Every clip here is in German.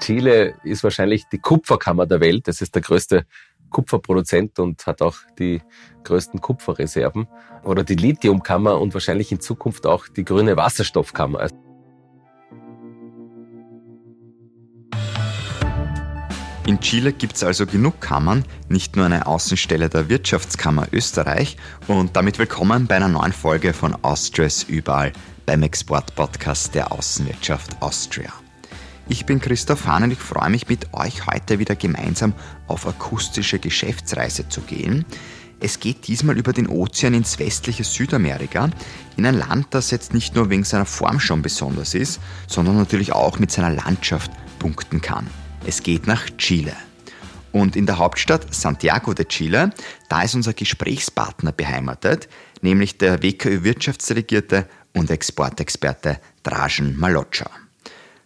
Chile ist wahrscheinlich die Kupferkammer der Welt. Es ist der größte Kupferproduzent und hat auch die größten Kupferreserven. Oder die Lithiumkammer und wahrscheinlich in Zukunft auch die grüne Wasserstoffkammer. In Chile gibt es also genug Kammern, nicht nur eine Außenstelle der Wirtschaftskammer Österreich. Und damit willkommen bei einer neuen Folge von Austrias überall beim Export-Podcast der Außenwirtschaft Austria. Ich bin Christoph Hahn und ich freue mich mit euch heute wieder gemeinsam auf akustische Geschäftsreise zu gehen. Es geht diesmal über den Ozean ins westliche Südamerika, in ein Land, das jetzt nicht nur wegen seiner Form schon besonders ist, sondern natürlich auch mit seiner Landschaft punkten kann. Es geht nach Chile. Und in der Hauptstadt Santiago de Chile, da ist unser Gesprächspartner beheimatet, nämlich der WKÖ-Wirtschaftsdelegierte und Exportexperte Dražen Malocha.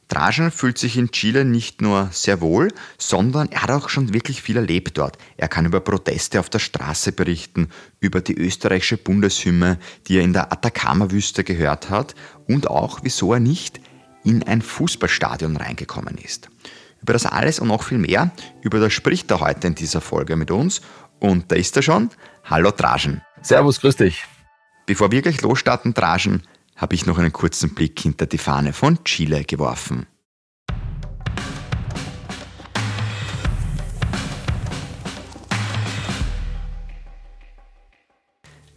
Dražan fühlt sich in Chile nicht nur sehr wohl, sondern er hat auch schon wirklich viel erlebt dort. Er kann über Proteste auf der Straße berichten, über die österreichische Bundeshymne, die er in der Atacama-Wüste gehört hat und auch, wieso er nicht in ein Fußballstadion reingekommen ist. Über das alles und noch viel mehr, über das spricht er heute in dieser Folge mit uns. Und da ist er schon. Hallo Dražan. Servus, grüß dich. Bevor wir gleich losstarten, Dražan, habe ich noch einen kurzen Blick hinter die Fahne von Chile geworfen.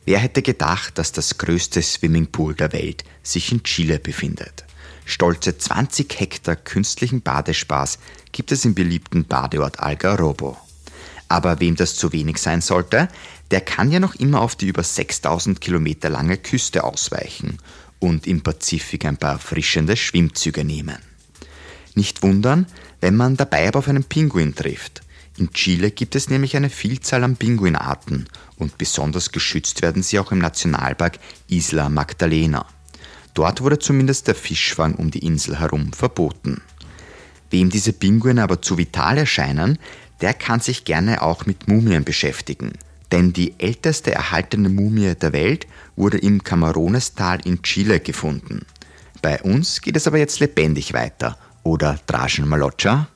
Wer hätte gedacht, dass das größte Swimmingpool der Welt sich in Chile befindet? Stolze 20 Hektar künstlichen Badespaß gibt es im beliebten Badeort Algarrobo. Aber wem das zu wenig sein sollte, der kann ja noch immer auf die über 6000 Kilometer lange Küste ausweichen und im Pazifik ein paar frischende Schwimmzüge nehmen. Nicht wundern, wenn man dabei aber auf einen Pinguin trifft. In Chile gibt es nämlich eine Vielzahl an Pinguinarten und besonders geschützt werden sie auch im Nationalpark Isla Magdalena. Dort wurde zumindest der Fischfang um die Insel herum verboten. Wem diese Pinguine aber zu vital erscheinen, der kann sich gerne auch mit Mumien beschäftigen. Denn die älteste erhaltene Mumie der Welt wurde im Camaronestal in Chile gefunden. Bei uns geht es aber jetzt lebendig weiter, oder Dražen Malocha?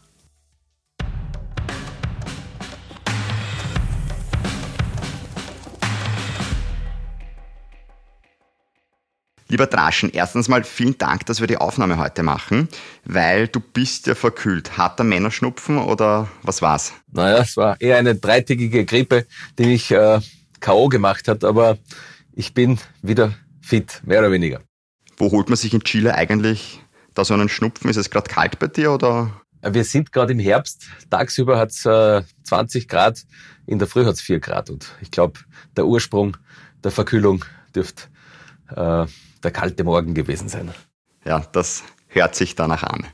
Lieber Draschen, erstens mal vielen Dank, dass wir die Aufnahme heute machen, weil du bist ja verkühlt. Harter Männerschnupfen oder was war's? Naja, es war eher eine dreitägige Grippe, die mich äh, K.O. gemacht hat, aber ich bin wieder fit, mehr oder weniger. Wo holt man sich in Chile eigentlich da so einen Schnupfen? Ist es gerade kalt bei dir oder? Wir sind gerade im Herbst. Tagsüber hat es äh, 20 Grad, in der Früh hat es 4 Grad. Und ich glaube, der Ursprung der Verkühlung dürfte äh, der kalte Morgen gewesen sein. Ja, das hört sich danach an.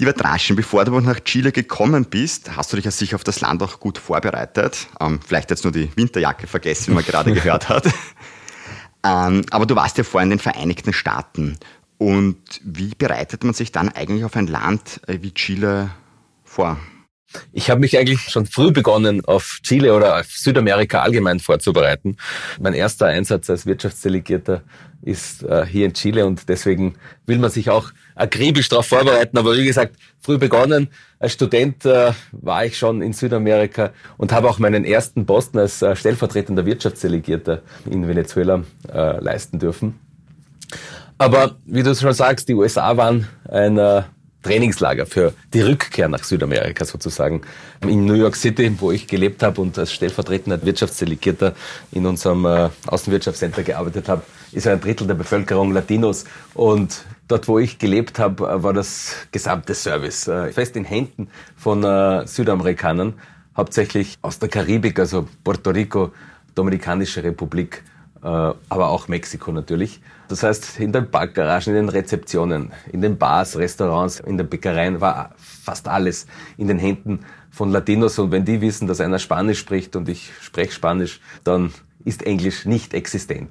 Lieber Draschen, bevor du nach Chile gekommen bist, hast du dich ja sicher auf das Land auch gut vorbereitet. Ähm, vielleicht jetzt nur die Winterjacke vergessen, wie man gerade gehört hat. Ähm, aber du warst ja vorher in den Vereinigten Staaten. Und wie bereitet man sich dann eigentlich auf ein Land äh, wie Chile vor? Ich habe mich eigentlich schon früh begonnen, auf Chile oder auf Südamerika allgemein vorzubereiten. Mein erster Einsatz als Wirtschaftsdelegierter ist äh, hier in Chile und deswegen will man sich auch akribisch darauf vorbereiten. Aber wie gesagt, früh begonnen. Als Student äh, war ich schon in Südamerika und habe auch meinen ersten Posten als äh, stellvertretender Wirtschaftsdelegierter in Venezuela äh, leisten dürfen. Aber wie du schon sagst, die USA waren ein äh, Trainingslager für die Rückkehr nach Südamerika sozusagen. In New York City, wo ich gelebt habe und als stellvertretender Wirtschaftsdelegierter in unserem äh, Außenwirtschaftscenter gearbeitet habe, ist ein Drittel der Bevölkerung Latinos. Und dort, wo ich gelebt habe, äh, war das gesamte Service äh, fest in Händen von Südamerikanern, hauptsächlich aus der Karibik, also Puerto Rico, Dominikanische Republik aber auch Mexiko natürlich. Das heißt, in den Parkgaragen, in den Rezeptionen, in den Bars, Restaurants, in den Bäckereien war fast alles in den Händen von Latinos. Und wenn die wissen, dass einer Spanisch spricht und ich spreche Spanisch, dann ist Englisch nicht existent.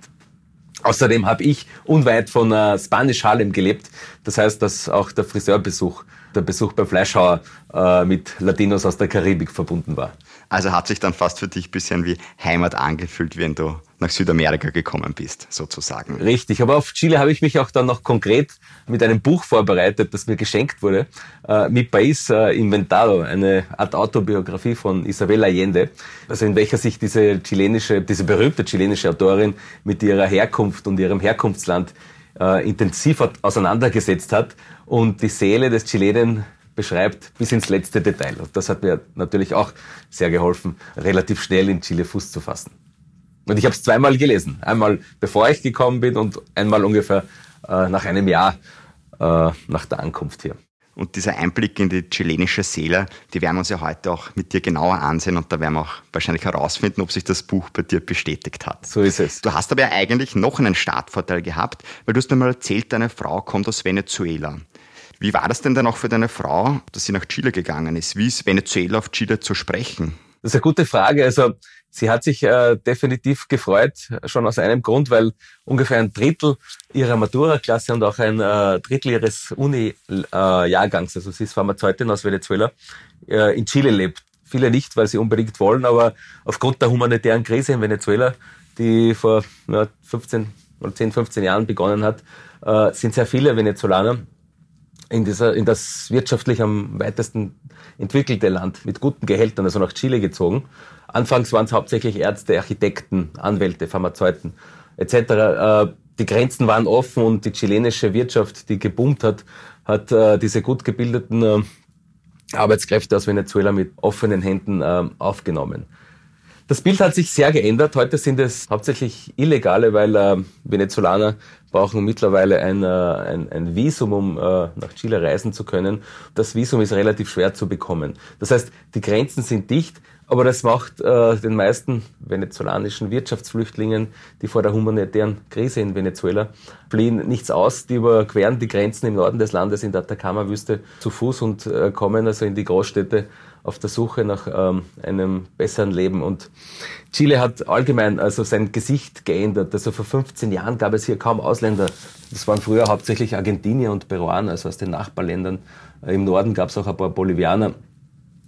Außerdem habe ich unweit von äh, Spanisch Harlem gelebt. Das heißt, dass auch der Friseurbesuch, der Besuch beim Fleischhauer äh, mit Latinos aus der Karibik verbunden war. Also hat sich dann fast für dich ein bisschen wie Heimat angefühlt, wenn du nach Südamerika gekommen bist, sozusagen. Richtig, aber auf Chile habe ich mich auch dann noch konkret mit einem Buch vorbereitet, das mir geschenkt wurde, äh, mit País äh, Inventado, eine Art Autobiografie von Isabel Allende, also in welcher sich diese chilenische, diese berühmte chilenische Autorin mit ihrer Herkunft und ihrem Herkunftsland äh, intensiv auseinandergesetzt hat und die Seele des Chilenen beschreibt bis ins letzte Detail. Und das hat mir natürlich auch sehr geholfen, relativ schnell in Chile Fuß zu fassen. Und ich habe es zweimal gelesen. Einmal bevor ich gekommen bin und einmal ungefähr äh, nach einem Jahr äh, nach der Ankunft hier. Und dieser Einblick in die chilenische Seele, die werden wir uns ja heute auch mit dir genauer ansehen und da werden wir auch wahrscheinlich herausfinden, ob sich das Buch bei dir bestätigt hat. So ist es. Du hast aber ja eigentlich noch einen Startvorteil gehabt, weil du hast mir mal erzählt, deine Frau kommt aus Venezuela. Wie war das denn dann auch für deine Frau, dass sie nach Chile gegangen ist? Wie ist Venezuela auf Chile zu sprechen? Das ist eine gute Frage. Also sie hat sich äh, definitiv gefreut, schon aus einem Grund, weil ungefähr ein Drittel ihrer Matura-Klasse und auch ein äh, Drittel ihres Uni-Jahrgangs, äh, also sie ist Pharmazeutin aus Venezuela, äh, in Chile lebt. Viele nicht, weil sie unbedingt wollen, aber aufgrund der humanitären Krise in Venezuela, die vor ja, 15 oder 10, 15 Jahren begonnen hat, äh, sind sehr viele Venezolaner in, dieser, in das wirtschaftlich am weitesten entwickelte Land mit guten Gehältern, also nach Chile gezogen. Anfangs waren es hauptsächlich Ärzte, Architekten, Anwälte, Pharmazeuten etc. Äh, die Grenzen waren offen und die chilenische Wirtschaft, die geboomt hat, hat äh, diese gut gebildeten äh, Arbeitskräfte aus Venezuela mit offenen Händen aufgenommen. Das Bild hat sich sehr geändert. Heute sind es hauptsächlich Illegale, weil äh, Venezolaner brauchen mittlerweile ein, äh, ein, ein Visum, um äh, nach Chile reisen zu können. Das Visum ist relativ schwer zu bekommen. Das heißt, die Grenzen sind dicht, aber das macht äh, den meisten venezolanischen Wirtschaftsflüchtlingen, die vor der humanitären Krise in Venezuela fliehen, nichts aus. Die überqueren die Grenzen im Norden des Landes in der Atacama-Wüste zu Fuß und äh, kommen also in die Großstädte auf der Suche nach ähm, einem besseren Leben. Und Chile hat allgemein also sein Gesicht geändert. Also vor 15 Jahren gab es hier kaum Ausländer. Das waren früher hauptsächlich Argentinier und Peruaner, also aus den Nachbarländern. Im Norden gab es auch ein paar Bolivianer.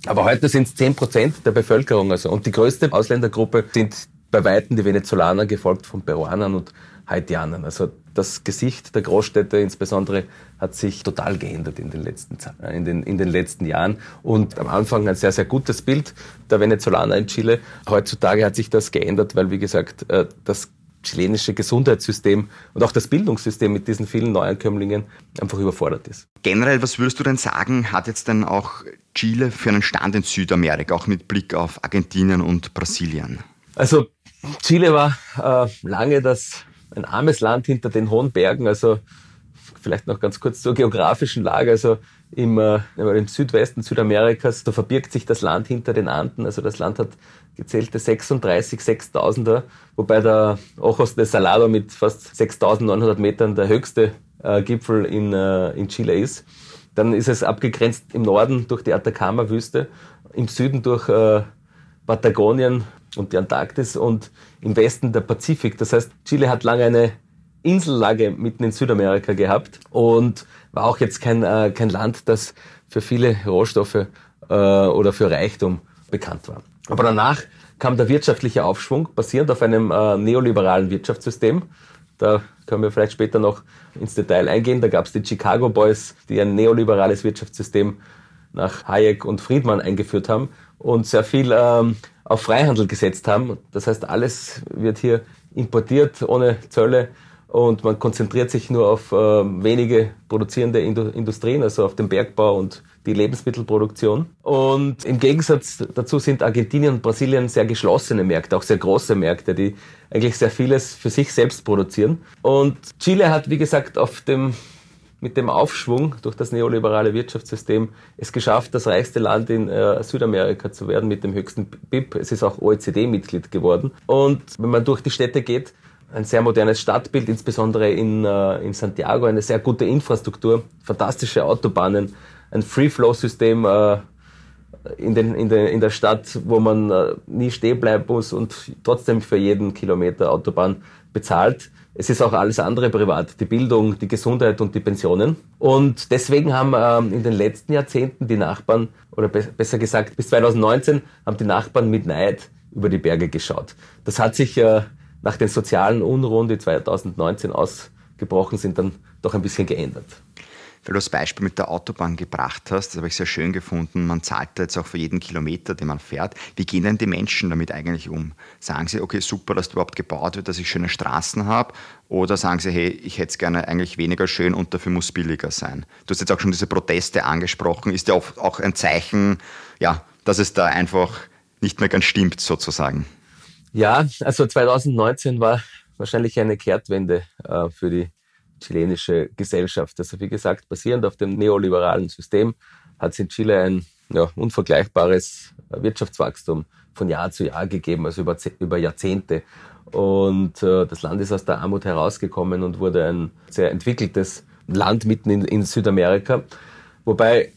Aber heute sind es 10 Prozent der Bevölkerung. Also. Und die größte Ausländergruppe sind bei Weitem die Venezolaner, gefolgt von Peruanern und Haitianern. Also das Gesicht der Großstädte insbesondere hat sich total geändert in den letzten, äh, in den, in den letzten Jahren. Und am Anfang ein sehr, sehr gutes Bild der Venezolaner in Chile. Heutzutage hat sich das geändert, weil, wie gesagt, äh, das chilenische Gesundheitssystem und auch das Bildungssystem mit diesen vielen Neuankömmlingen einfach überfordert ist. Generell, was würdest du denn sagen, hat jetzt denn auch Chile für einen Stand in Südamerika, auch mit Blick auf Argentinien und Brasilien? Also Chile war äh, lange das ein armes Land hinter den hohen Bergen, also vielleicht noch ganz kurz zur geografischen Lage, also im, äh, im Südwesten Südamerikas, da verbirgt sich das Land hinter den Anden, also das Land hat gezählte 36 6000er, wobei der Ojos de Salado mit fast 6900 Metern der höchste äh, Gipfel in, äh, in Chile ist. Dann ist es abgegrenzt im Norden durch die Atacama-Wüste, im Süden durch äh, Patagonien und die Antarktis und im Westen der Pazifik. Das heißt, Chile hat lange eine Insellage mitten in Südamerika gehabt und war auch jetzt kein, äh, kein Land, das für viele Rohstoffe äh, oder für Reichtum bekannt war. Aber danach kam der wirtschaftliche Aufschwung, basierend auf einem äh, neoliberalen Wirtschaftssystem. Da können wir vielleicht später noch ins Detail eingehen. Da gab es die Chicago Boys, die ein neoliberales Wirtschaftssystem nach Hayek und Friedman eingeführt haben und sehr viel ähm, auf Freihandel gesetzt haben. Das heißt, alles wird hier importiert ohne Zölle und man konzentriert sich nur auf äh, wenige produzierende Industrien, also auf den Bergbau und die Lebensmittelproduktion. Und im Gegensatz dazu sind Argentinien und Brasilien sehr geschlossene Märkte, auch sehr große Märkte, die eigentlich sehr vieles für sich selbst produzieren. Und Chile hat, wie gesagt, auf dem mit dem Aufschwung durch das neoliberale Wirtschaftssystem es geschafft, das reichste Land in äh, Südamerika zu werden mit dem höchsten BIP. Es ist auch OECD-Mitglied geworden. Und wenn man durch die Städte geht, ein sehr modernes Stadtbild, insbesondere in, äh, in Santiago, eine sehr gute Infrastruktur, fantastische Autobahnen, ein Free-Flow-System äh, in, den, in, den, in der Stadt, wo man nie stehen bleiben muss und trotzdem für jeden Kilometer Autobahn bezahlt Es ist auch alles andere privat, die Bildung, die Gesundheit und die Pensionen. Und deswegen haben ähm, in den letzten Jahrzehnten die Nachbarn, oder be besser gesagt bis 2019, haben die Nachbarn mit Neid über die Berge geschaut. Das hat sich äh, nach den sozialen Unruhen, die 2019 ausgebrochen sind, dann doch ein bisschen geändert weil du das Beispiel mit der Autobahn gebracht hast, das habe ich sehr schön gefunden. Man zahlt jetzt auch für jeden Kilometer, den man fährt. Wie gehen denn die Menschen damit eigentlich um? Sagen sie, okay, super, dass überhaupt gebaut wird, dass ich schöne Straßen habe? Oder sagen sie, hey, ich hätte es gerne eigentlich weniger schön und dafür muss billiger sein? Du hast jetzt auch schon diese Proteste angesprochen. Ist ja auch ein Zeichen, ja, dass es da einfach nicht mehr ganz stimmt, sozusagen. Ja, also 2019 war wahrscheinlich eine Kehrtwende äh, für die chilenische Gesellschaft. Also wie gesagt, basierend auf dem neoliberalen System hat es in Chile ein ja, unvergleichbares Wirtschaftswachstum von Jahr zu Jahr gegeben, also über, über Jahrzehnte. Und äh, das Land ist aus der Armut herausgekommen und wurde ein sehr entwickeltes Land mitten in, in Südamerika. Wobei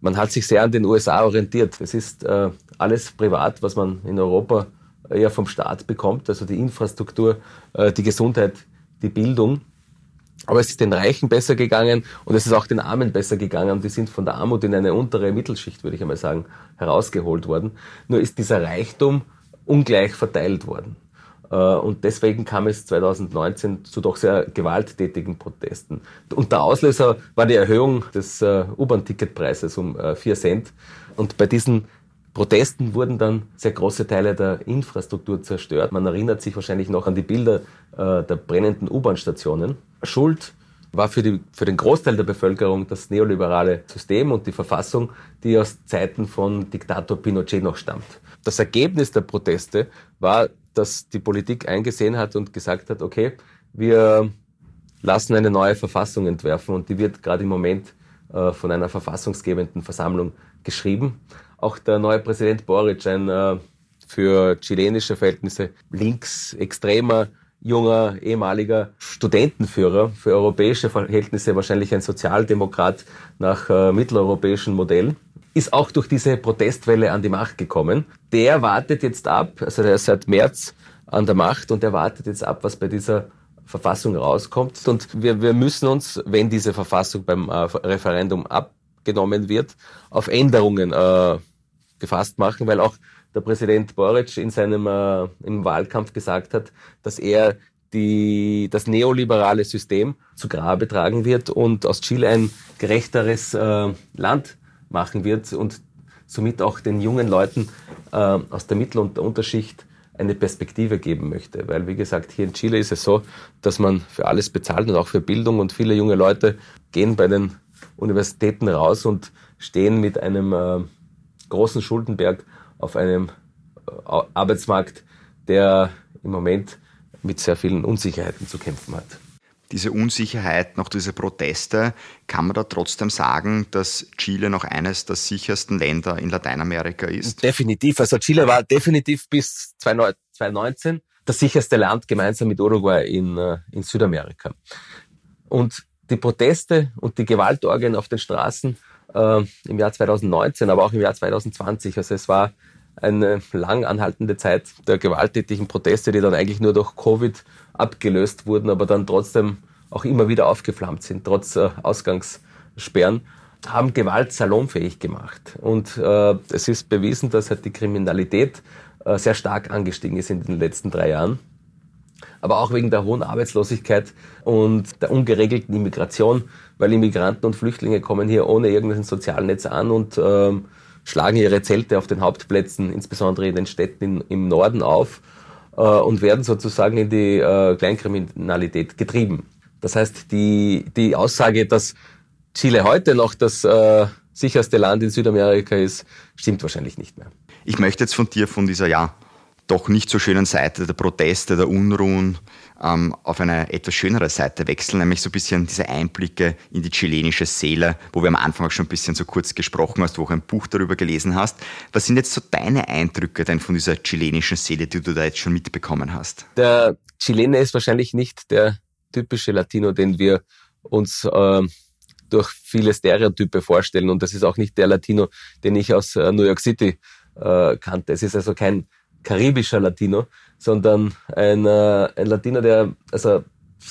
man hat sich sehr an den USA orientiert. Es ist äh, alles privat, was man in Europa eher vom Staat bekommt, also die Infrastruktur, äh, die Gesundheit, die Bildung. Aber es ist den Reichen besser gegangen und es ist auch den Armen besser gegangen. Die sind von der Armut in eine untere Mittelschicht, würde ich einmal sagen, herausgeholt worden. Nur ist dieser Reichtum ungleich verteilt worden. Äh, und deswegen kam es 2019 zu doch sehr gewalttätigen Protesten. Und der Auslöser war die Erhöhung des äh, U-Bahn-Ticketpreises um 4 äh, Cent. Und bei diesen Protesten wurden dann sehr große Teile der Infrastruktur zerstört. Man erinnert sich wahrscheinlich noch an die Bilder äh, der brennenden U-Bahn-Stationen. Schuld war für, die, für den Großteil der Bevölkerung das neoliberale System und die Verfassung, die aus Zeiten von Diktator Pinochet noch stammt. Das Ergebnis der Proteste war, dass die Politik eingesehen hat und gesagt hat, okay, wir lassen eine neue Verfassung entwerfen und die wird gerade im Moment äh, von einer verfassungsgebenden Versammlung geschrieben. Auch der neue Präsident Boric, ein äh, für chilenische Verhältnisse linksextremer, junger, ehemaliger Studentenführer, für europäische Verhältnisse wahrscheinlich ein Sozialdemokrat nach äh, mitteleuropäischen Modell, ist auch durch diese Protestwelle an die Macht gekommen. Der wartet jetzt ab, also der ist seit März an der Macht und der wartet jetzt ab, was bei dieser Verfassung rauskommt. Und wir, wir müssen uns, wenn diese Verfassung beim äh, Referendum abgenommen wird, auf Änderungen äh, gefasst machen, weil auch der Präsident Boric in seinem äh, im Wahlkampf gesagt hat, dass er die, das neoliberale System zu Grabe tragen wird und aus Chile ein gerechteres äh, Land machen wird und somit auch den jungen Leuten äh, aus der Mittel- und der Unterschicht eine Perspektive geben möchte. Weil, wie gesagt, hier in Chile ist es so, dass man für alles bezahlt und auch für Bildung und viele junge Leute gehen bei den Universitäten raus und stehen mit einem äh, großen Schuldenberg auf einem äh, Arbeitsmarkt, der im Moment mit sehr vielen Unsicherheiten zu kämpfen hat. Diese Unsicherheit nach diese Proteste, kann man da trotzdem sagen, dass Chile noch eines der sichersten Länder in Lateinamerika ist? Definitiv. Also Chile war definitiv bis 2019 das sicherste Land gemeinsam mit Uruguay in, äh, in Südamerika. Und die Proteste und die Gewaltorgien auf den Straßen äh, im Jahr 2019, aber auch im Jahr 2020. Also es war eine lang anhaltende Zeit der gewalttätigen Proteste, die dann eigentlich nur durch Covid abgelöst wurden, aber dann trotzdem auch immer wieder aufgeflammt sind, trotz äh, Ausgangssperren, haben Gewalt salonfähig gemacht. Und äh, es ist bewiesen, dass halt die Kriminalität äh, sehr stark angestiegen ist in den letzten drei Jahren aber auch wegen der hohen Arbeitslosigkeit und der ungeregelten Immigration, weil Immigranten und Flüchtlinge kommen hier ohne irgendein Sozialnetz an und ähm, schlagen ihre Zelte auf den Hauptplätzen, insbesondere in den Städten in, im Norden auf äh, und werden sozusagen in die äh, Kleinkriminalität getrieben. Das heißt, die, die Aussage, dass Chile heute noch das äh, sicherste Land in Südamerika ist, stimmt wahrscheinlich nicht mehr. Ich möchte jetzt von dir von dieser ja doch nicht so schönen Seite der Proteste, der Unruhen ähm, auf eine etwas schönere Seite wechseln, nämlich so ein bisschen diese Einblicke in die chilenische Seele, wo wir am Anfang auch schon ein bisschen so kurz gesprochen hast, wo auch ein Buch darüber gelesen hast. Was sind jetzt so deine Eindrücke denn von dieser chilenischen Seele, die du da jetzt schon mitbekommen hast? Der Chilene ist wahrscheinlich nicht der typische Latino, den wir uns äh, durch viele Stereotype vorstellen. Und das ist auch nicht der Latino, den ich aus äh, New York City äh, kannte. Es ist also kein karibischer Latino, sondern ein, äh, ein Latino, der also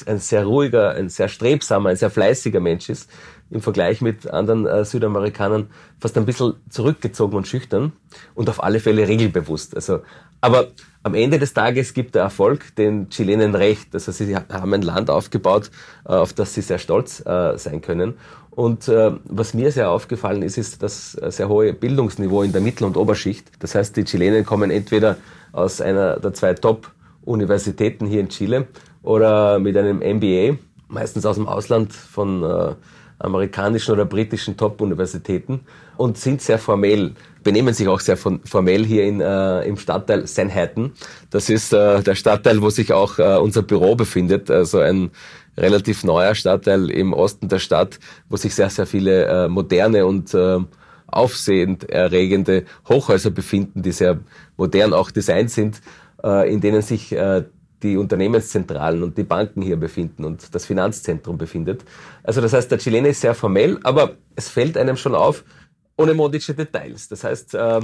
ein sehr ruhiger, ein sehr strebsamer, ein sehr fleißiger Mensch ist, im Vergleich mit anderen äh, Südamerikanern fast ein bisschen zurückgezogen und schüchtern und auf alle Fälle regelbewusst. Also, aber am Ende des Tages gibt der Erfolg den Chilenen recht. Also sie haben ein Land aufgebaut, äh, auf das sie sehr stolz äh, sein können. Und äh, was mir sehr aufgefallen ist, ist das sehr hohe Bildungsniveau in der Mittel- und Oberschicht. Das heißt, die Chilenen kommen entweder aus einer der zwei Top-Universitäten hier in Chile oder mit einem MBA, meistens aus dem Ausland von äh, amerikanischen oder britischen Top-Universitäten und sind sehr formell, benehmen sich auch sehr formell hier in, äh, im Stadtteil Sanhattan. Das ist äh, der Stadtteil, wo sich auch äh, unser Büro befindet, also ein relativ neuer Stadtteil im Osten der Stadt, wo sich sehr, sehr viele äh, moderne und äh, aufsehend erregende Hochhäuser befinden, die sehr modern auch designt sind, äh, in denen sich äh, die Unternehmenszentralen und die Banken hier befinden und das Finanzzentrum befindet. Also das heißt, der Chilene ist sehr formell, aber es fällt einem schon auf, ohne modische Details. Das heißt, äh,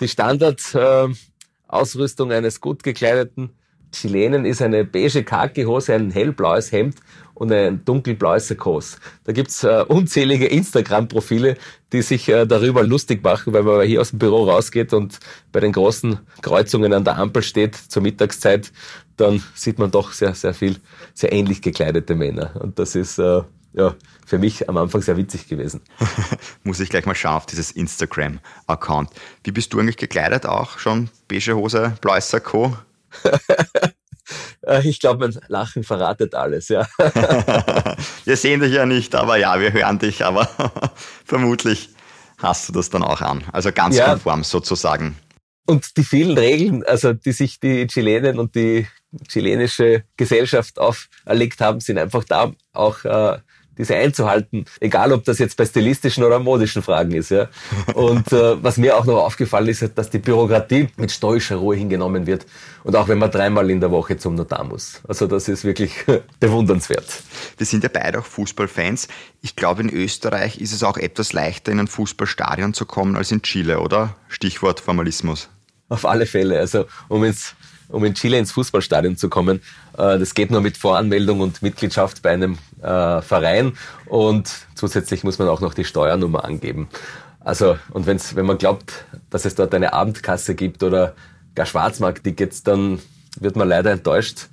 die Standardausrüstung eines gut gekleideten Chilenen ist eine beige Khaki-Hose, ein hellblaues Hemd und ein dunkelblaues Sakos. Da gibt's äh, unzählige Instagram-Profile, die sich äh, darüber lustig machen, weil man hier aus dem Büro rausgeht und bei den großen Kreuzungen an der Ampel steht zur Mittagszeit, dann sieht man doch sehr, sehr viel, sehr ähnlich gekleidete Männer. Und das ist äh, ja, für mich am Anfang sehr witzig gewesen. Muss ich gleich mal schauen auf dieses Instagram-Account. Wie bist du eigentlich gekleidet auch? Schon beige Hose, blaues Sakko? Äh, ich glaube, mein Lachen verratet alles, ja. wir sehen dich ja nicht, aber ja, wir hören dich, aber vermutlich hast du das dann auch an. Also ganz ja. konform sozusagen. Und die vielen Regeln, also die sich die Chilenen und die chilenische Gesellschaft auferlegt haben, sind einfach da auch äh, diese einzuhalten, egal ob das jetzt bei stilistischen oder modischen Fragen ist. Ja. Und äh, was mir auch noch aufgefallen ist, dass die Bürokratie mit stoischer Ruhe hingenommen wird. Und auch wenn man dreimal in der Woche zum Notar muss. Also das ist wirklich bewundernswert. Wir sind ja beide auch Fußballfans. Ich glaube, in Österreich ist es auch etwas leichter, in ein Fußballstadion zu kommen als in Chile, oder? Stichwort Formalismus. Auf alle Fälle. Also um ins um in Chile ins Fußballstadion zu kommen. Äh, das geht nur mit Voranmeldung und Mitgliedschaft bei einem äh, Verein und zusätzlich muss man auch noch die Steuernummer angeben. Also, und wenn's, wenn man glaubt, dass es dort eine Abendkasse gibt oder gar Schwarzmarkttickets, dann wird man leider enttäuscht.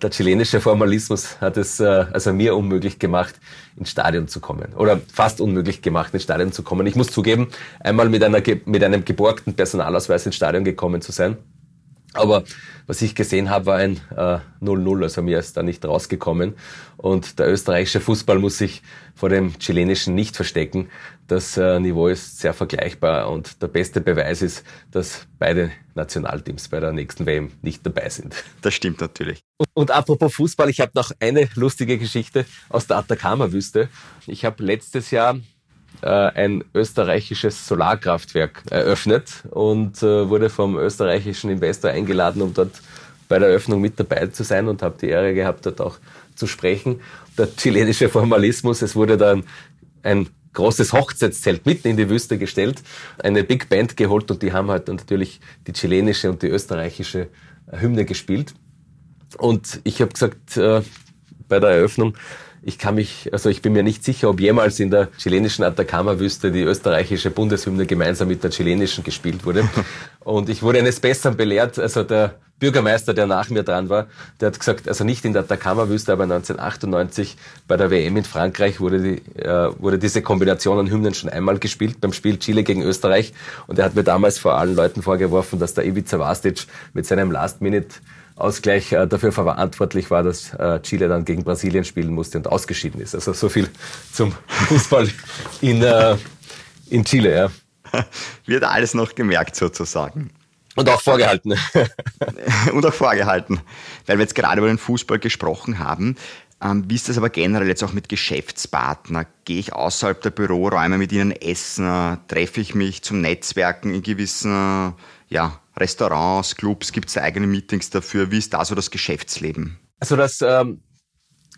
Der chilenische Formalismus hat es äh, also mir unmöglich gemacht, ins Stadion zu kommen. Oder fast unmöglich gemacht, ins Stadion zu kommen. Ich muss zugeben, einmal mit, einer, mit einem geborgten Personalausweis ins Stadion gekommen zu sein. Aber was ich gesehen habe, war ein 0-0, äh, also mir ist da nicht rausgekommen. Und der österreichische Fußball muss sich vor dem chilenischen nicht verstecken. Das äh, Niveau ist sehr vergleichbar und der beste Beweis ist, dass beide Nationalteams bei der nächsten WM nicht dabei sind. Das stimmt natürlich. Und, und apropos Fußball, ich habe noch eine lustige Geschichte aus der Atacama-Wüste. Ich habe letztes Jahr äh, ein österreichisches Solarkraftwerk eröffnet und äh, wurde vom österreichischen Investor eingeladen, um dort bei der Eröffnung mit dabei zu sein und habe die Ehre gehabt, dort auch zu sprechen. Der chilenische Formalismus, es wurde dann ein großes Hochzeitszelt mitten in die Wüste gestellt, eine Big Band geholt und die haben halt natürlich die chilenische und die österreichische Hymne gespielt. Und ich habe gesagt äh, bei der Eröffnung, ich kann mich, also ich bin mir nicht sicher, ob jemals in der chilenischen Atacama-Wüste die österreichische Bundeshymne gemeinsam mit der chilenischen gespielt wurde. Und ich wurde eines Besseren belehrt. Also der Bürgermeister, der nach mir dran war, der hat gesagt, also nicht in der Atacama-Wüste, aber 1998 bei der WM in Frankreich wurde, die, äh, wurde diese Kombination an Hymnen schon einmal gespielt, beim Spiel Chile gegen Österreich. Und er hat mir damals vor allen Leuten vorgeworfen, dass der Ivica Vastic mit seinem Last-Minute Ausgleich äh, dafür verantwortlich war, dass äh, Chile dann gegen Brasilien spielen musste und ausgeschieden ist. Also so viel zum Fußball in, äh, in Chile. Ja. Wird alles noch gemerkt sozusagen. Und auch vorgehalten. und auch vorgehalten. Weil wir jetzt gerade über den Fußball gesprochen haben. Ähm, wie ist das aber generell jetzt auch mit Geschäftspartnern? Gehe ich außerhalb der Büroräume mit ihnen essen? Treffe ich mich zum Netzwerken in gewissen ja, Restaurants, Clubs, gibt es eigene Meetings dafür? Wie ist da so das Geschäftsleben? Also das ähm,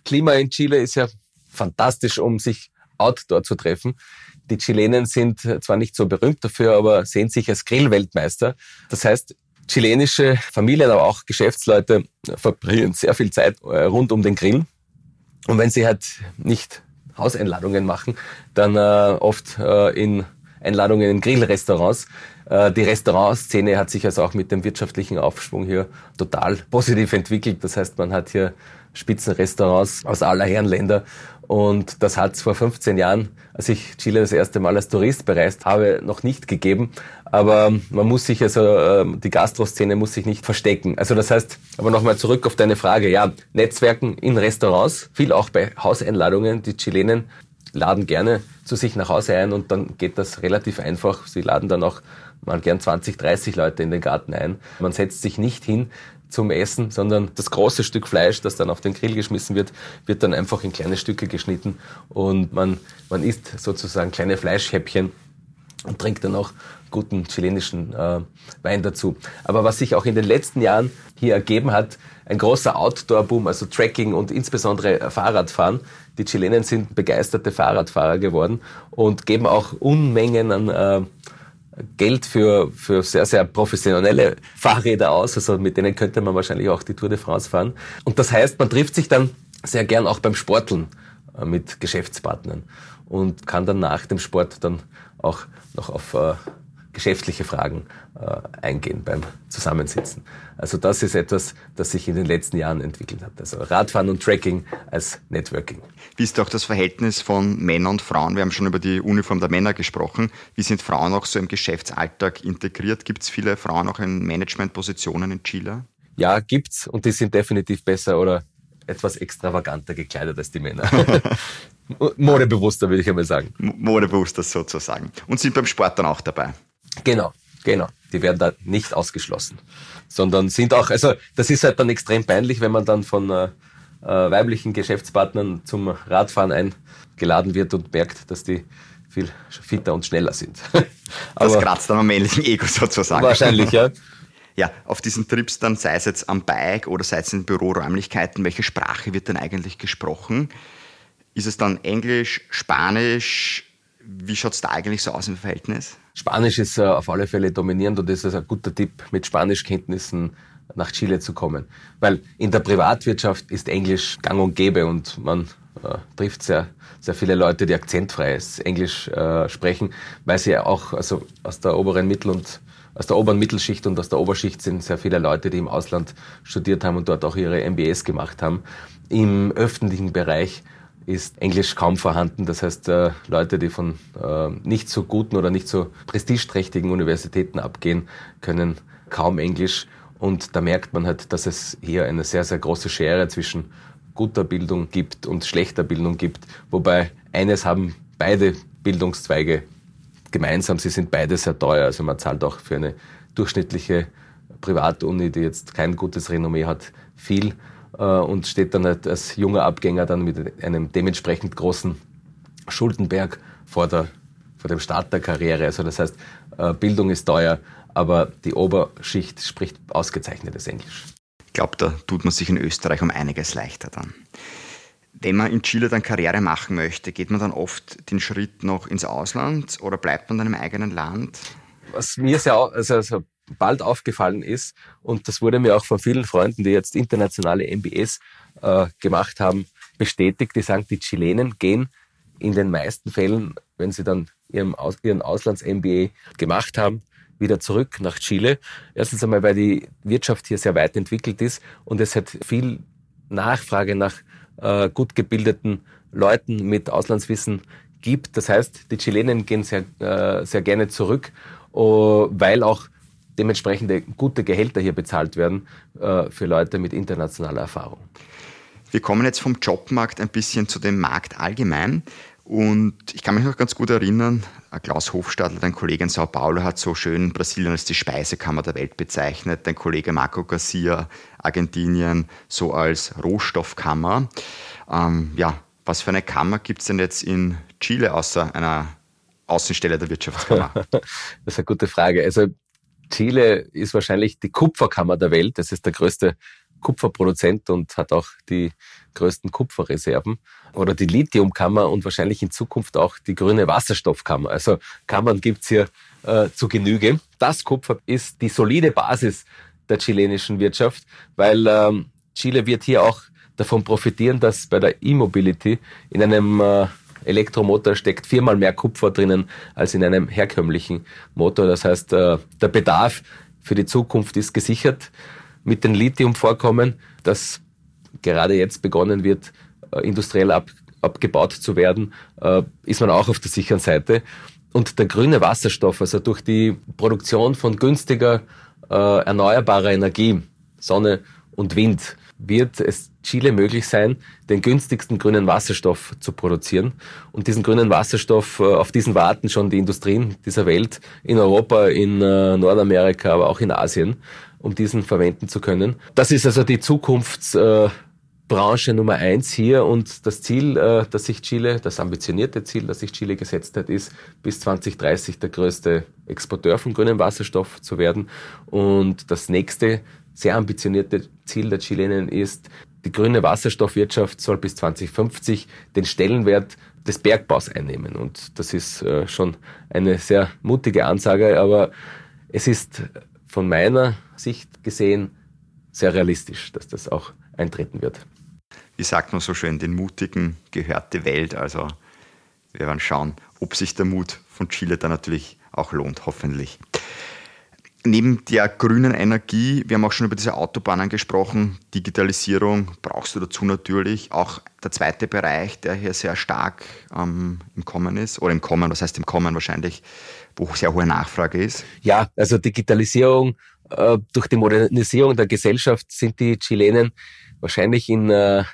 Klima in Chile ist ja fantastisch, um sich outdoor zu treffen. Die Chilenen sind zwar nicht so berühmt dafür, aber sehen sich als Grillweltmeister. Das heißt, chilenische Familien, aber auch Geschäftsleute verbringen sehr viel Zeit äh, rund um den Grill. Und wenn sie halt nicht Hauseinladungen machen, dann äh, oft äh, in Einladungen in Grillrestaurants. Äh, die Restaurantszene hat sich also auch mit dem wirtschaftlichen Aufschwung hier total positiv entwickelt. Das heißt, man hat hier Spitzenrestaurants aus aller Herren Länder und das hat es vor 15 Jahren, als ich Chile das erste Mal als Tourist bereist habe, noch nicht gegeben. Aber man muss sich also, ähm, die Gastroszene muss sich nicht verstecken. Also das heißt, aber nochmal zurück auf deine Frage. Ja, Netzwerken in Restaurants, viel auch bei Hauseinladungen. Die Chilenen laden gerne zu sich nach Hause ein und dann geht das relativ einfach. Sie laden dann auch mal gern 20, 30 Leute in den Garten ein. Man setzt sich nicht hin zum Essen, sondern das große Stück Fleisch, das dann auf den Grill geschmissen wird, wird dann einfach in kleine Stücke geschnitten und man, man isst sozusagen kleine Fleischhäppchen und trinkt dann auch guten chilenischen äh, Wein dazu. Aber was sich auch in den letzten Jahren hier ergeben hat, ein großer Outdoor-Boom, also Trekking und insbesondere Fahrradfahren. Die Chilenen sind begeisterte Fahrradfahrer geworden und geben auch Unmengen an äh, Geld für, für sehr, sehr professionelle Fahrräder aus. Also mit denen könnte man wahrscheinlich auch die Tour de France fahren. Und das heißt, man trifft sich dann sehr gern auch beim Sporteln äh, mit Geschäftspartnern und kann dann nach dem Sport dann auch noch auf äh, geschäftliche Fragen äh, eingehen beim Zusammensitzen. Also das ist etwas, das sich in den letzten Jahren entwickelt hat. Also Radfahren und Tracking als Networking. Wie ist auch das Verhältnis von Männern und Frauen? Wir haben schon über die Uniform der Männer gesprochen. Wie sind Frauen auch so im Geschäftsalltag integriert? Gibt es viele Frauen auch in Managementpositionen in Chile? Ja, gibt's und die sind definitiv besser oder etwas extravaganter gekleidet als die Männer. Modebewusster, würde ich einmal sagen. Modebewusster sozusagen. Und sind beim Sport dann auch dabei. Genau, genau. Die werden da nicht ausgeschlossen. Sondern sind auch, also das ist halt dann extrem peinlich, wenn man dann von äh, äh, weiblichen Geschäftspartnern zum Radfahren eingeladen wird und merkt, dass die viel fitter und schneller sind. das kratzt dann am männlichen Ego sozusagen. Wahrscheinlich, ja. Ja, auf diesen Trips dann, sei es jetzt am Bike oder sei es in Büroräumlichkeiten, welche Sprache wird denn eigentlich gesprochen? Ist es dann Englisch, Spanisch? Wie schaut es da eigentlich so aus im Verhältnis? Spanisch ist äh, auf alle Fälle dominierend und das ist ein guter Tipp, mit Spanischkenntnissen nach Chile zu kommen. Weil in der Privatwirtschaft ist Englisch gang und gäbe und man äh, trifft sehr, sehr viele Leute, die akzentfreies Englisch äh, sprechen, weil sie ja auch also aus der oberen Mittel- und aus der oberen Mittelschicht und aus der Oberschicht sind sehr viele Leute, die im Ausland studiert haben und dort auch ihre MBAs gemacht haben. Im öffentlichen Bereich ist Englisch kaum vorhanden. Das heißt, äh, Leute, die von äh, nicht so guten oder nicht so prestigeträchtigen Universitäten abgehen, können kaum Englisch. Und da merkt man halt, dass es hier eine sehr, sehr große Schere zwischen guter Bildung gibt und schlechter Bildung gibt. Wobei eines haben beide Bildungszweige gemeinsam, sie sind beide sehr teuer. Also man zahlt auch für eine durchschnittliche Privatuni, die jetzt kein gutes Renommee hat, viel und steht dann halt als junger Abgänger dann mit einem dementsprechend großen Schuldenberg vor, der, vor dem Start der Karriere. Also das heißt, äh, Bildung ist teuer, aber die Oberschicht spricht ausgezeichnetes Englisch. Ich glaube, da tut man sich in Österreich um einiges leichter dann. Wenn man in Chile dann Karriere machen möchte, geht man dann oft den Schritt noch ins Ausland oder bleibt man dann im eigenen Land? Was mir sehr, also, also bald aufgefallen ist, und das wurde mir auch von vielen Freunden, die jetzt internationale MBAs äh, gemacht haben, bestätigt, die sagen, die Chilenen gehen in den meisten Fällen, wenn sie dann ihren, Aus ihren Auslands-MBA gemacht haben, wieder zurück nach Chile. Erstens einmal, weil die Wirtschaft hier sehr weit entwickelt ist und es hat viel Nachfrage nach äh, gut gebildeten Leuten mit Auslandswissen gibt. Das heißt, die Chilenen gehen sehr, äh, sehr gerne zurück, uh, weil auch dementsprechende gute Gehälter hier bezahlt werden äh, für Leute mit internationaler Erfahrung. Wir kommen jetzt vom Jobmarkt ein bisschen zu dem Markt allgemein. Und ich kann mich noch ganz gut erinnern, Klaus Hofstadler, dein Kollege in Sao Paulo, hat so schön Brasilien als die Speisekammer der Welt bezeichnet. Dein Kollege Marco Garcia, Argentinien, so als Rohstoffkammer. Ähm, ja, was für eine Kammer gibt es denn jetzt in Chile außer einer Außenstelle der Wirtschaftskammer? das ist eine gute Frage. Also Chile ist wahrscheinlich die Kupferkammer der Welt. Das ist der größte Kupferproduzent und hat auch die größten Kupferreserven. Oder die Lithiumkammer und wahrscheinlich in Zukunft auch die grüne Wasserstoffkammer. Also Kammern gibt's hier äh, zu Genüge. Das Kupfer ist die solide Basis der chilenischen Wirtschaft, weil ähm, Chile wird hier auch davon profitieren, dass bei der E-Mobility in einem äh, Elektromotor steckt viermal mehr Kupfer drinnen als in einem herkömmlichen Motor. Das heißt, äh, der Bedarf für die Zukunft ist gesichert mit den Lithiumvorkommen, das gerade jetzt begonnen wird, äh, industriell ab, abgebaut zu werden, äh, ist man auch auf der sicheren Seite. Und der grüne Wasserstoff, also durch die Produktion von günstiger erneuerbarer Energie, Sonne und Wind, wird es Chile möglich sein, den günstigsten grünen Wasserstoff zu produzieren. Und diesen grünen Wasserstoff, äh, auf diesen warten schon die Industrien dieser Welt, in Europa, in äh, Nordamerika, aber auch in Asien, um diesen verwenden zu können. Das ist also die Zukunftsbranche Nummer eins hier und das Ziel, äh, das sich Chile, das ambitionierte Ziel, das sich Chile gesetzt hat, ist, bis 2030 der größte Exporteur von grünem Wasserstoff zu werden. Und das nächste sehr ambitionierte Ziel der Chilenen ist, die grüne Wasserstoffwirtschaft soll bis 2050 den Stellenwert des Bergbaus einnehmen. Und das ist äh, schon eine sehr mutige Ansage, aber es ist von meiner Sicht gesehen sehr realistisch, dass das auch eintreten wird. Wie sagt man so schön, den Mutigen gehört die Welt. Also wir werden schauen, ob sich der Mut von Chile da natürlich auch lohnt, hoffentlich. Neben der grünen Energie, wir haben auch schon über diese Autobahnen gesprochen, Digitalisierung brauchst du dazu natürlich. Auch der zweite Bereich, der hier sehr stark ähm, im Kommen ist, oder im Kommen, was heißt im Kommen wahrscheinlich, wo sehr hohe Nachfrage ist. Ja, also Digitalisierung, äh, durch die Modernisierung der Gesellschaft sind die Chilenen wahrscheinlich in, äh,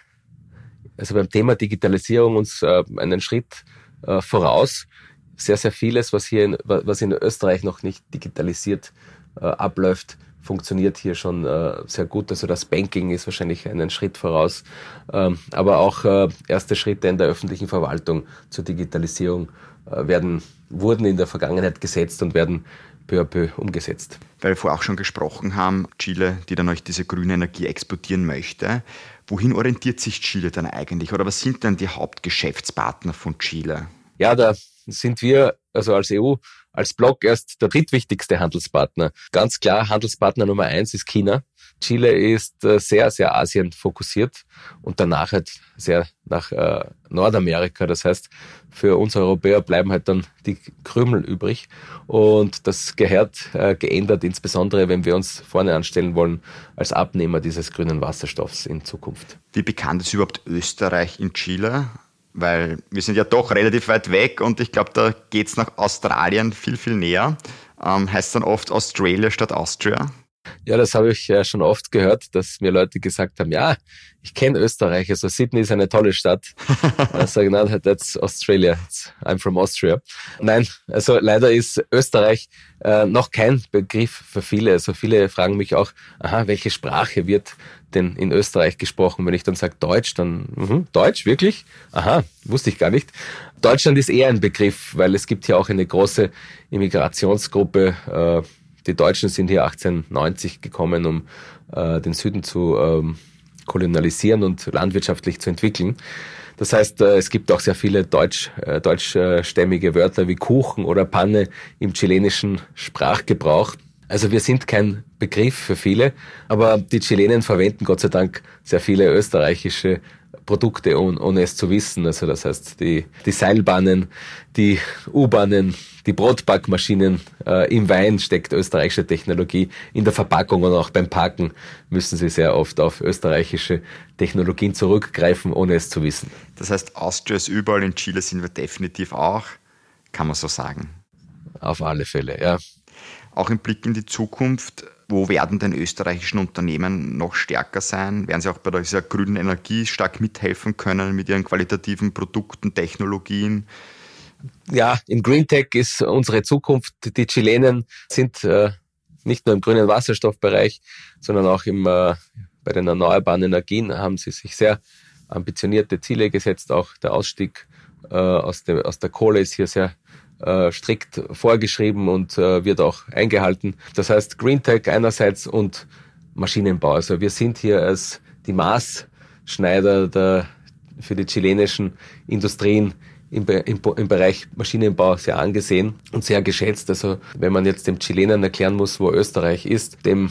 also beim Thema Digitalisierung uns äh, einen Schritt äh, voraus. Sehr, sehr vieles, was hier in, was in Österreich noch nicht digitalisiert äh, abläuft, funktioniert hier schon äh, sehr gut. Also das Banking ist wahrscheinlich einen Schritt voraus, ähm, aber auch äh, erste Schritte in der öffentlichen Verwaltung zur Digitalisierung äh, werden, wurden in der Vergangenheit gesetzt und werden peu à peu umgesetzt. Weil wir vorher auch schon gesprochen haben, Chile, die dann euch diese grüne Energie exportieren möchte. Wohin orientiert sich Chile dann eigentlich? Oder was sind denn die Hauptgeschäftspartner von Chile? Ja, da sind wir also als EU als Block erst der drittwichtigste Handelspartner. Ganz klar, Handelspartner Nummer eins ist China. Chile ist äh, sehr, sehr Asien fokussiert und danach halt sehr nach äh, Nordamerika. Das heißt, für uns Europäer bleiben halt dann die Krümel übrig und das gehört äh, geändert, insbesondere wenn wir uns vorne anstellen wollen als Abnehmer dieses grünen Wasserstoffs in Zukunft. Wie bekannt ist überhaupt Österreich in Chile? Weil wir sind ja doch relativ weit weg und ich glaube, da geht es nach Australien viel, viel näher. Ähm, heißt dann oft Australia statt Austria. Ja, das habe ich ja schon oft gehört, dass mir Leute gesagt haben, ja, ich kenne Österreich, also Sydney ist eine tolle Stadt. ich sage, nein, that's Australia, I'm from Austria. Nein, also leider ist Österreich äh, noch kein Begriff für viele. Also viele fragen mich auch, aha, welche Sprache wird denn in Österreich gesprochen? Wenn ich dann sage Deutsch, dann mh, Deutsch, wirklich? Aha, wusste ich gar nicht. Deutschland ist eher ein Begriff, weil es gibt hier auch eine große Immigrationsgruppe, äh, die Deutschen sind hier 1890 gekommen, um äh, den Süden zu ähm, kolonialisieren und landwirtschaftlich zu entwickeln. Das heißt, äh, es gibt auch sehr viele deutsch, äh, deutschstämmige Wörter wie Kuchen oder Panne im chilenischen Sprachgebrauch. Also wir sind kein Begriff für viele, aber die Chilenen verwenden Gott sei Dank sehr viele österreichische Produkte, ohne es zu wissen. Also das heißt, die, die Seilbahnen, die U-Bahnen, die Brotbackmaschinen, äh, im Wein steckt österreichische Technologie. In der Verpackung und auch beim Parken müssen sie sehr oft auf österreichische Technologien zurückgreifen, ohne es zu wissen. Das heißt, Austria ist überall, in Chile sind wir definitiv auch, kann man so sagen. Auf alle Fälle, ja. Auch im Blick in die Zukunft, wo werden denn österreichischen Unternehmen noch stärker sein? Werden sie auch bei dieser grünen Energie stark mithelfen können mit ihren qualitativen Produkten, Technologien? Ja, in Green Tech ist unsere Zukunft. Die Chilenen sind äh, nicht nur im grünen Wasserstoffbereich, sondern auch im, äh, bei den erneuerbaren Energien haben sie sich sehr ambitionierte Ziele gesetzt. Auch der Ausstieg äh, aus, dem, aus der Kohle ist hier sehr äh, strikt vorgeschrieben und äh, wird auch eingehalten. Das heißt Green Tech einerseits und Maschinenbau. Also wir sind hier als die Maßschneider der, für die chilenischen Industrien im, im, im Bereich Maschinenbau sehr angesehen und sehr geschätzt. Also wenn man jetzt dem Chilenen erklären muss, wo Österreich ist, dem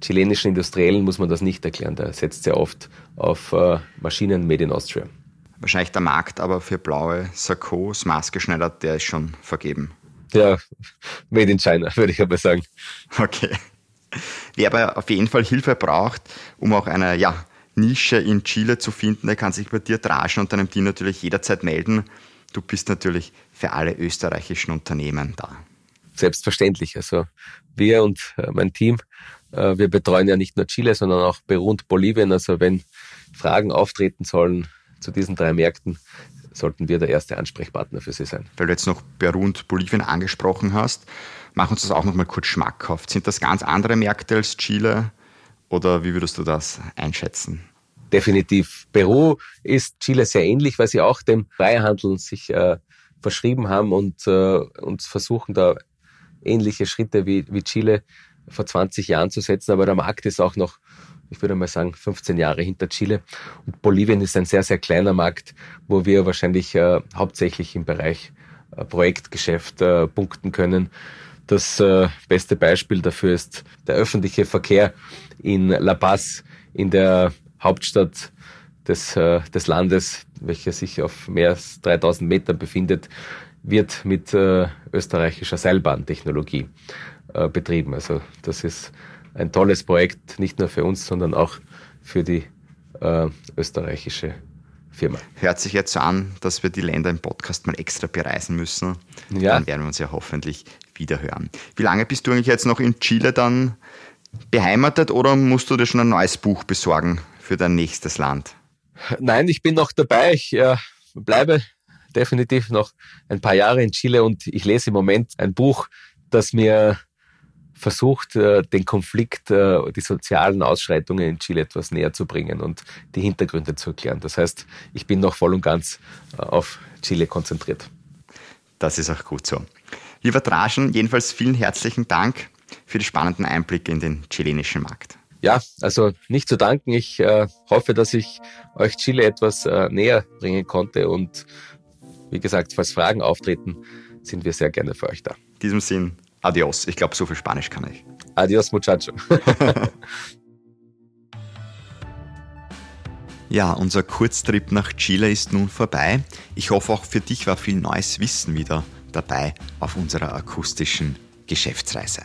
chilenischen Industriellen muss man das nicht erklären. Der setzt sehr oft auf äh, Maschinen made in Austria. Wahrscheinlich der Markt aber für blaue Sakkos maßgeschneidert, der ist schon vergeben. Ja, made in China, würde ich aber sagen. Okay. Wer aber auf jeden Fall Hilfe braucht, um auch eine ja, Nische in Chile zu finden, der kann sich bei dir draschen und deinem Team natürlich jederzeit melden. Du bist natürlich für alle österreichischen Unternehmen da. Selbstverständlich. Also wir und äh, mein Team, äh, wir betreuen ja nicht nur Chile, sondern auch Peru und Bolivien. Also wenn Fragen auftreten sollen zu diesen drei Märkten, sollten wir der erste Ansprechpartner für Sie sein. Weil du jetzt noch Peru und Bolivien angesprochen hast, mach uns das auch noch mal kurz schmackhaft. Sind das ganz andere Märkte als Chile oder wie würdest du das einschätzen? Definitiv. Peru ist Chile sehr ähnlich, weil sie auch dem Freihandel sich äh, verschrieben haben und, äh, und versuchen da ähnliche Schritte wie, wie Chile vor 20 Jahren zu setzen. Aber der Markt ist auch noch ich würde mal sagen, 15 Jahre hinter Chile. Und Bolivien ist ein sehr, sehr kleiner Markt, wo wir wahrscheinlich äh, hauptsächlich im Bereich äh, Projektgeschäft äh, punkten können. Das äh, beste Beispiel dafür ist der öffentliche Verkehr in La Paz, in der Hauptstadt des, äh, des Landes, welcher sich auf mehr als 3000 Metern befindet, wird mit äh, österreichischer Seilbahntechnologie betrieben. Also das ist ein tolles Projekt, nicht nur für uns, sondern auch für die äh, österreichische Firma. Hört sich jetzt so an, dass wir die Länder im Podcast mal extra bereisen müssen. Ja. Dann werden wir uns ja hoffentlich wieder hören. Wie lange bist du eigentlich jetzt noch in Chile dann beheimatet oder musst du dir schon ein neues Buch besorgen für dein nächstes Land? Nein, ich bin noch dabei. Ich äh, bleibe definitiv noch ein paar Jahre in Chile und ich lese im Moment ein Buch, das mir versucht, äh, den Konflikt, äh, die sozialen Ausschreitungen in Chile etwas näher zu bringen und die Hintergründe zu erklären. Das heißt, ich bin noch voll und ganz äh, auf Chile konzentriert. Das ist auch gut so. Lieber Draschen, jedenfalls vielen herzlichen Dank für die spannenden Einblicke in den chilenischen Markt. Ja, also nicht zu danken. Ich äh, hoffe, dass ich euch Chile etwas äh, näher bringen konnte und wie gesagt, falls Fragen auftreten, sind wir sehr gerne für euch da. In diesem Sinn, Adios. Ich glaube, so viel Spanisch kann ich. Adios, muchacho. ja, unser Kurztrip nach Chile ist nun vorbei. Ich hoffe, auch für dich war viel neues Wissen wieder dabei auf unserer akustischen Geschäftsreise.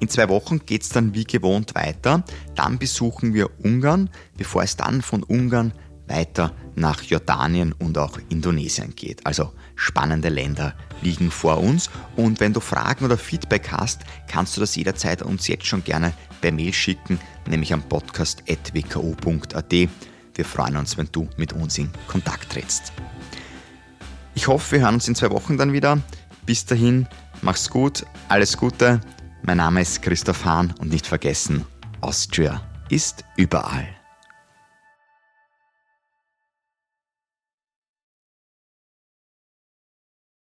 In zwei Wochen geht es dann wie gewohnt weiter. Dann besuchen wir Ungarn, bevor es dann von Ungarn weiter nach Jordanien und auch Indonesien geht. Also spannende Länder liegen vor uns. Und wenn du Fragen oder Feedback hast, kannst du das jederzeit uns jetzt schon gerne per Mail schicken, nämlich am podcast.wku.at. Wir freuen uns, wenn du mit uns in Kontakt trittst. Ich hoffe, wir hören uns in zwei Wochen dann wieder. Bis dahin, mach's gut, alles Gute. Mein Name ist Christoph Hahn und nicht vergessen, Austria ist überall.